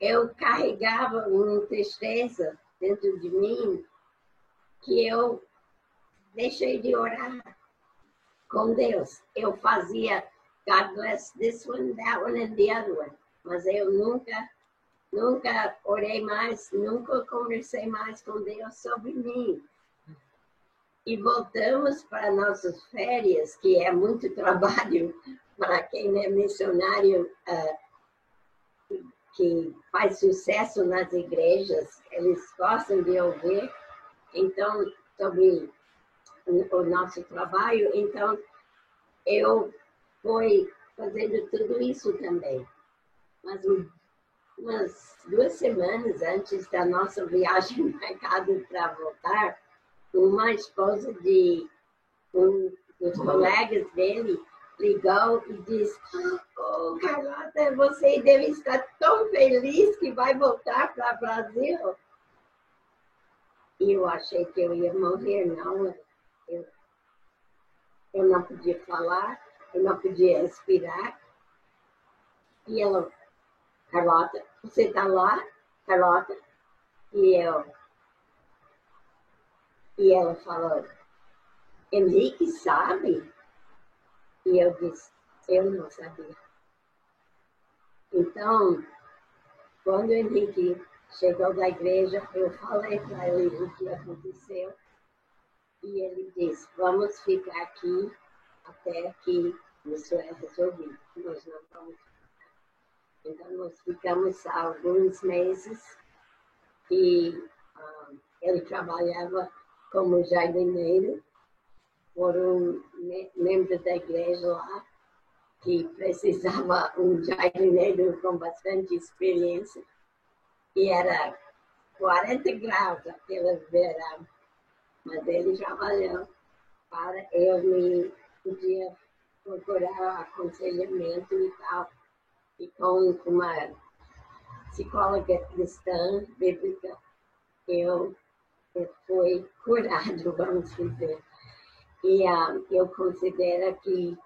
eu carregava uma tristeza dentro de mim que eu deixei de orar com Deus. Eu fazia God bless this one, that one and the other one mas eu nunca, nunca orei mais, nunca conversei mais com Deus sobre mim. E voltamos para nossas férias, que é muito trabalho para quem é missionário uh, que faz sucesso nas igrejas, eles gostam de ouvir. Então, sobre o nosso trabalho, então eu fui fazendo tudo isso também mas umas duas semanas antes da nossa viagem marcada para voltar, uma esposa de um dos colegas dele ligou e disse: Oh, Carlota, você deve estar tão feliz que vai voltar para o Brasil. E eu achei que eu ia morrer, não. Eu, eu não podia falar, eu não podia respirar. E ela Carlota, você está lá, Carlota? E eu. E ela falou, Henrique sabe? E eu disse, Eu não sabia. Então, quando o Henrique chegou da igreja, eu falei para ele o que aconteceu. E ele disse, vamos ficar aqui até que isso é resolvido. Nós não vamos ficar. Então, nós ficamos alguns meses e uh, ele trabalhava como jardineiro por um membro da igreja lá que precisava um jardineiro com bastante experiência e era 40 graus aquele verão, mas ele trabalhou para eu me podia procurar aconselhamento e tal, e com uma psicóloga cristã bíblica, eu, eu fui curado, vamos dizer. E um, eu considero que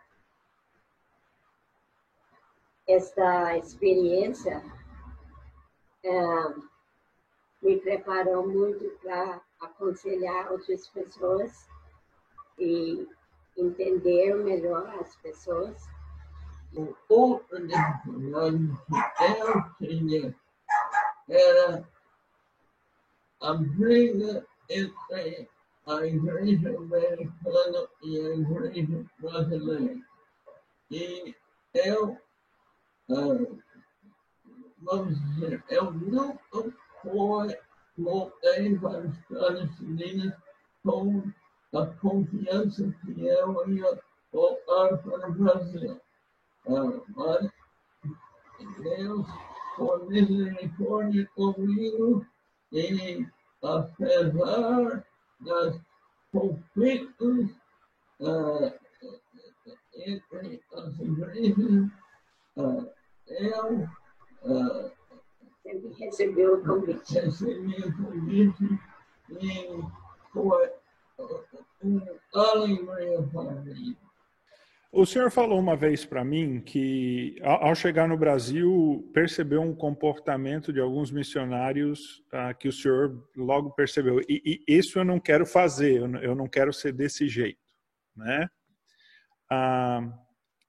esta experiência um, me preparou muito para aconselhar outras pessoas e entender melhor as pessoas. O outro dificuldade que eu tinha era a briga entre a igreja americana e a igreja brasileira. E eu, ah, vamos dizer, eu nunca fui, voltei para os Estados Unidos com a confiança que eu ia voltar para o Brasil. Ah, mas Deus, por misericórdia comigo, e apesar das conflitos uh, entre as igrejas, uh, eu uh, recebi o convite. Recebi o convite e foi uma alegria para mim. O senhor falou uma vez para mim que, ao chegar no Brasil, percebeu um comportamento de alguns missionários uh, que o senhor logo percebeu. E, e, isso eu não quero fazer, eu não quero ser desse jeito, né? Uh,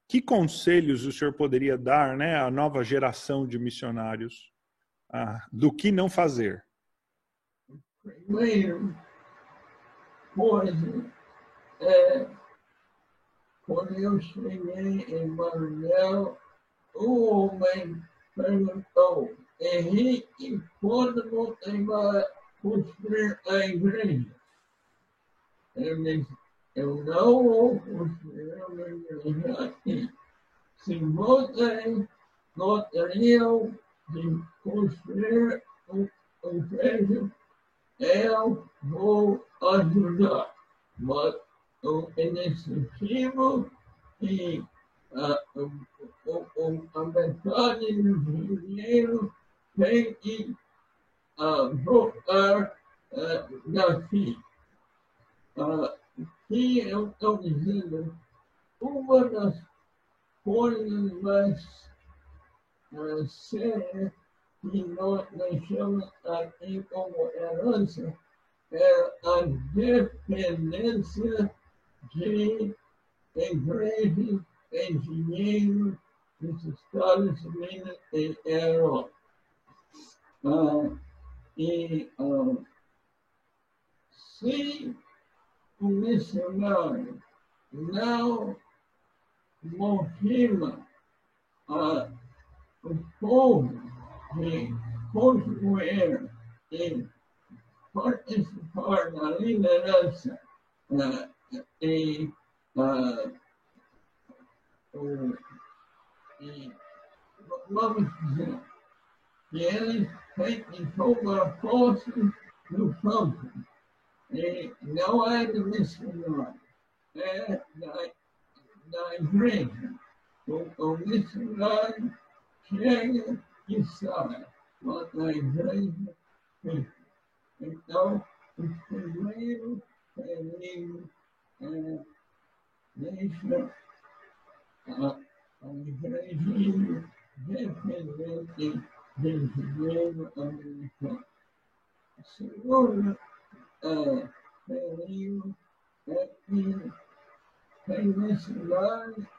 que conselhos o senhor poderia dar, né, à nova geração de missionários uh, do que não fazer? Primeiro, coisa é quando eu cheguei em Maranhão, o homem perguntou, Henrique, quando você vai construir a igreja? Eu disse, eu não vou construir uma igreja aqui. Se você gostaria de construir uma igreja, eu vou ajudar. Mas o iniciativo e a, o, o, a metade do dinheiro tem que uh, voltar uh, daqui. Uh, que eu estou dizendo, uma das coisas mais uh, sérias que nós deixamos aqui como herança é a dependência de igrejas, engenheiros dos Estados Unidos e Europa. Uh, e uh, se o missionário não motiva uh, o povo de construir e participar da liderança uh, e, uh, o, e vamos dizer que têm que tomar posse do campo. E não é do missionário, é da, da igreja. O, o missionário chega e sai, mas a igreja fica. Então, o primeiro período deixa a, a dependente do dinheiro americano. Segundo é, período é que tem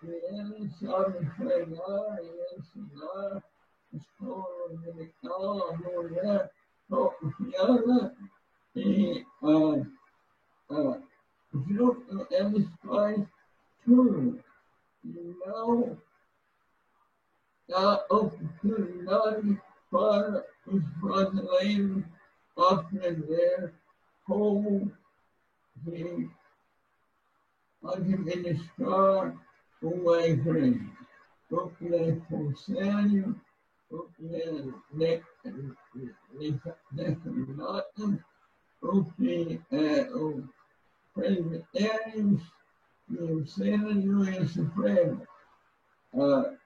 que ele sabe pregar e ensinar escola dominical, a mulher propiana e uh, uh, junto eles fazem tudo. E não dá oportunidade para os brasileiros aprender como de administrar uma igreja. O que é conselho, o que é decanato, o que é o presbitério e o Senado e Supremo. Uh,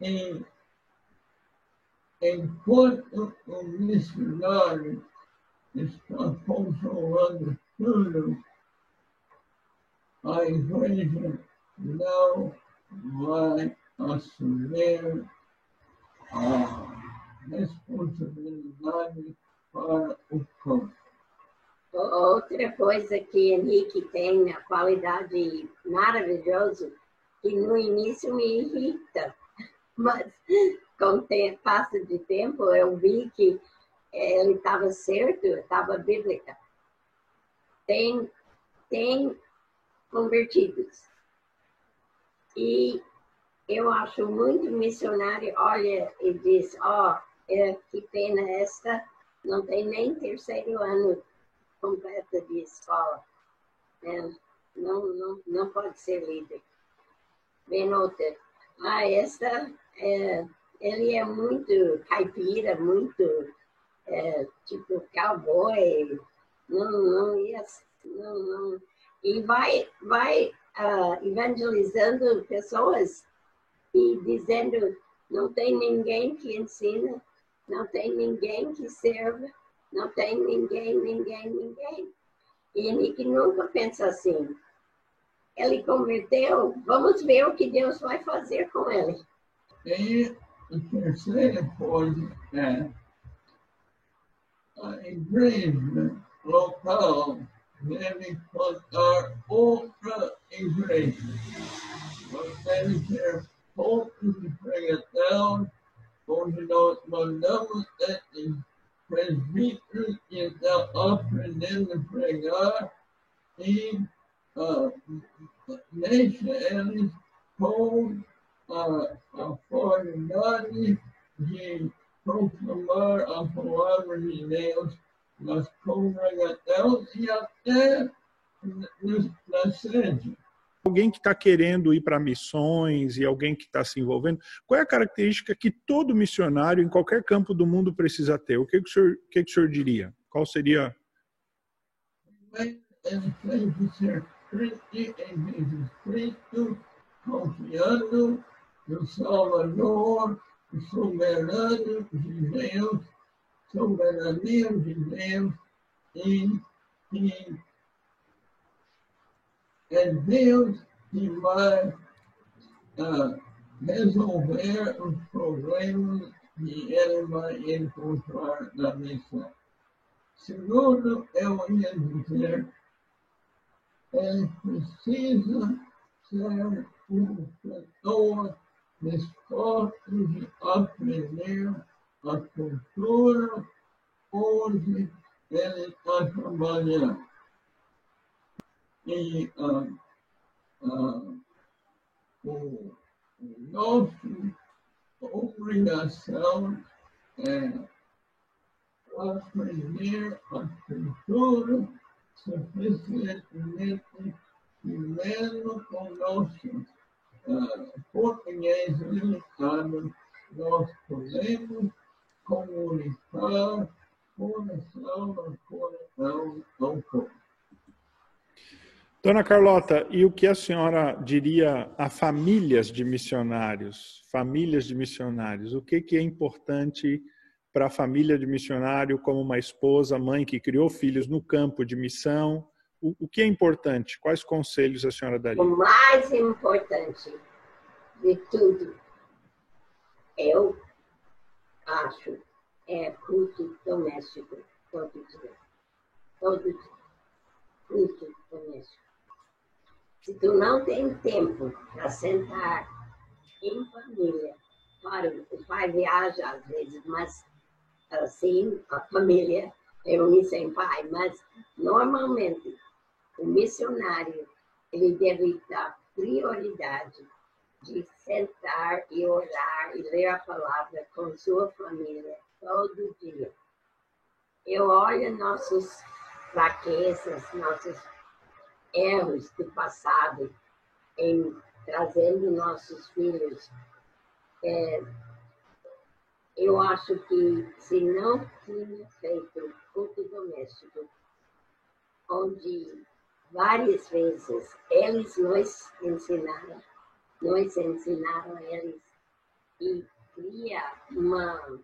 em, enquanto o missionário está controlando tudo, a igreja não vai assumir a responsabilidade para o campo. Outra coisa que Henrique tem, a qualidade maravilhosa, que no início me irrita, mas com o passo de tempo eu vi que ele estava certo, estava bíblica. Tem, tem convertidos. E eu acho muito missionário olha e diz, ó, oh, é, que pena esta, não tem nem terceiro ano completo de escola. É, não, não, não pode ser líder. Bem outra. Ah, é, ele é muito caipira, muito é, tipo cowboy, não, não ia, não, não, e vai, vai uh, evangelizando pessoas e dizendo não tem ninguém que ensina, não tem ninguém que serve, não tem ninguém, ninguém, ninguém. E Nick nunca pensa assim. Ele converteu, vamos ver o que Deus vai fazer com ele. E a terceira coisa é a igreja local deve plantar outra igreja. Nós devemos ter pontos de pregação, onde nós mandamos esses presbíteros que estão aprendendo a pregar e uh, deixa eles a, a de proclamar a palavra de Deus nas congregações e até na sede. Alguém que está querendo ir para missões e alguém que está se envolvendo, qual é a característica que todo missionário em qualquer campo do mundo precisa ter? O que, que, o, senhor, que, que o senhor diria? Qual seria? Confiando no Salvador, soberano de Deus, soberania de Deus e que é Deus que vai uh, resolver os problemas que ele vai encontrar na missão. Segundo, eu ia dizer, ele precisa ser uma pessoa disposta de aprender a cultura onde ele está trabalhando. E ah, ah, o, nosso obrigação é aprender a cultura suficientemente vivendo conosco. Uh, português limitado, nós podemos comunicar coração coração ao povo. Dona Carlota, e o que a senhora diria a famílias de missionários? Famílias de missionários, o que, que é importante para a família de missionário, como uma esposa, mãe que criou filhos no campo de missão? O, o que é importante? Quais conselhos a senhora daria? O mais importante de tudo, eu acho, é culto doméstico todo dia. Todo dia. Culto doméstico. Se tu não tem tempo para sentar em família, claro, o pai viaja às vezes, mas assim, a família reúne sem pai, mas normalmente o missionário ele deve dar prioridade de sentar e orar e ler a palavra com sua família todo dia. Eu olho nossas fraquezas, nossos erros do passado em trazendo nossos filhos. É, eu acho que se não tinha feito culto doméstico, onde várias vezes eles nos ensinaram, nós ensinaram eles e cria uma,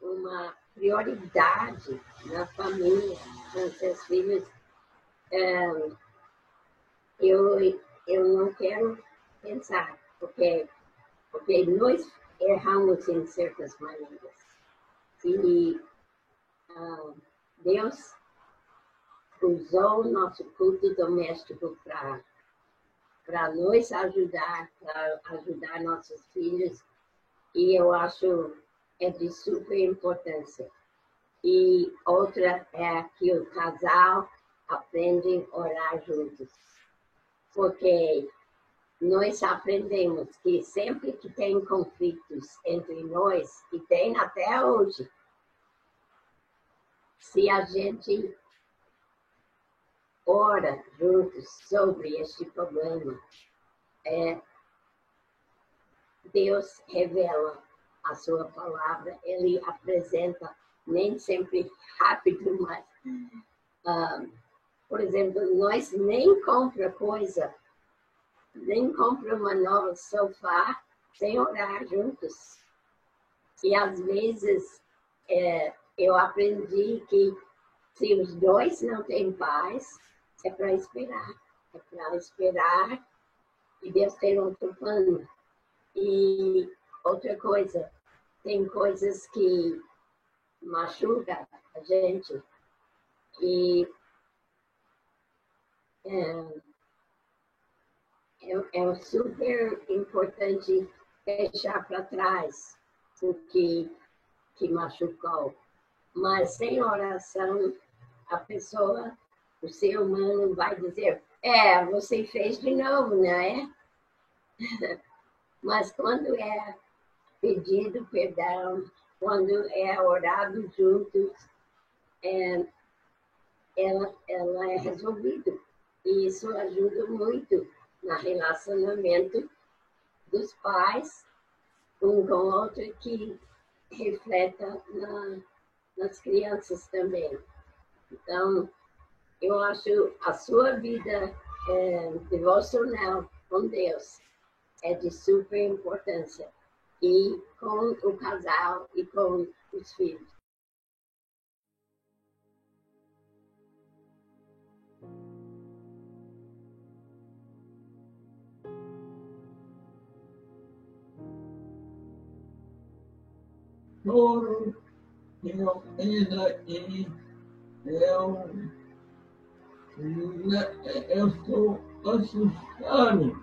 uma prioridade na família, com seus filhos. É, eu, eu não quero pensar, porque, porque nós erramos em certas maneiras. E uh, Deus usou o nosso culto doméstico para nos ajudar, para ajudar nossos filhos, e eu acho é de super importância. E outra é que o casal aprende a orar juntos, porque nós aprendemos que sempre que tem conflitos entre nós, e tem até hoje, se a gente ora juntos sobre este problema, é, Deus revela a sua palavra, ele apresenta nem sempre rápido, mas, uh, por exemplo, nós nem compra coisa, nem compra uma nova sofá sem orar juntos. E às vezes é, eu aprendi que se os dois não têm paz, é para esperar. É para esperar e Deus tem outro plano. E outra coisa, tem coisas que machucam a gente e é, é, super importante deixar para trás o que, que machucou. Mas sem oração, a pessoa o ser humano vai dizer: é, você fez de novo, não é? Mas quando é pedido perdão, quando é orado juntos, é, ela, ela é resolvido. E isso ajuda muito no relacionamento dos pais um com o outro que refleta na, nas crianças também. Então, eu acho a sua vida é, devocional com Deus é de super importância e com o casal e com os filhos. Todo eu ainda e eu eu estou assustado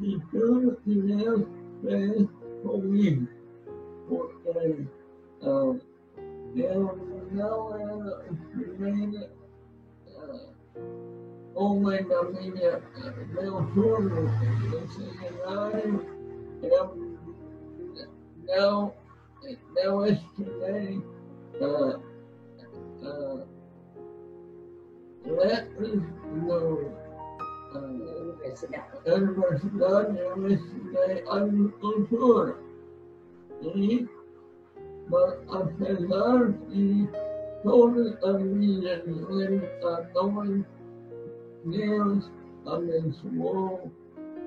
de tudo que Deus fez comigo, porque uh, eu não era o primeiro uh, homem da minha, meu turno eu não, não estudei uh, uh, letras no uh, universidade, eu estudei agricultura. E, mas apesar de todas as minhas limitações, Deus abençoou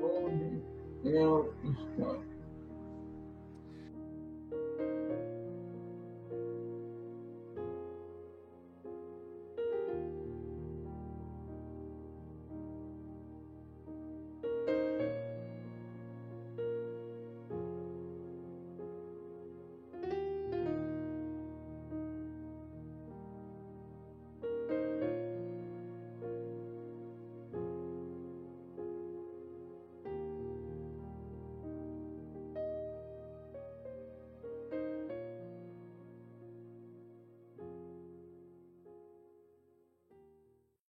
onde eu estou.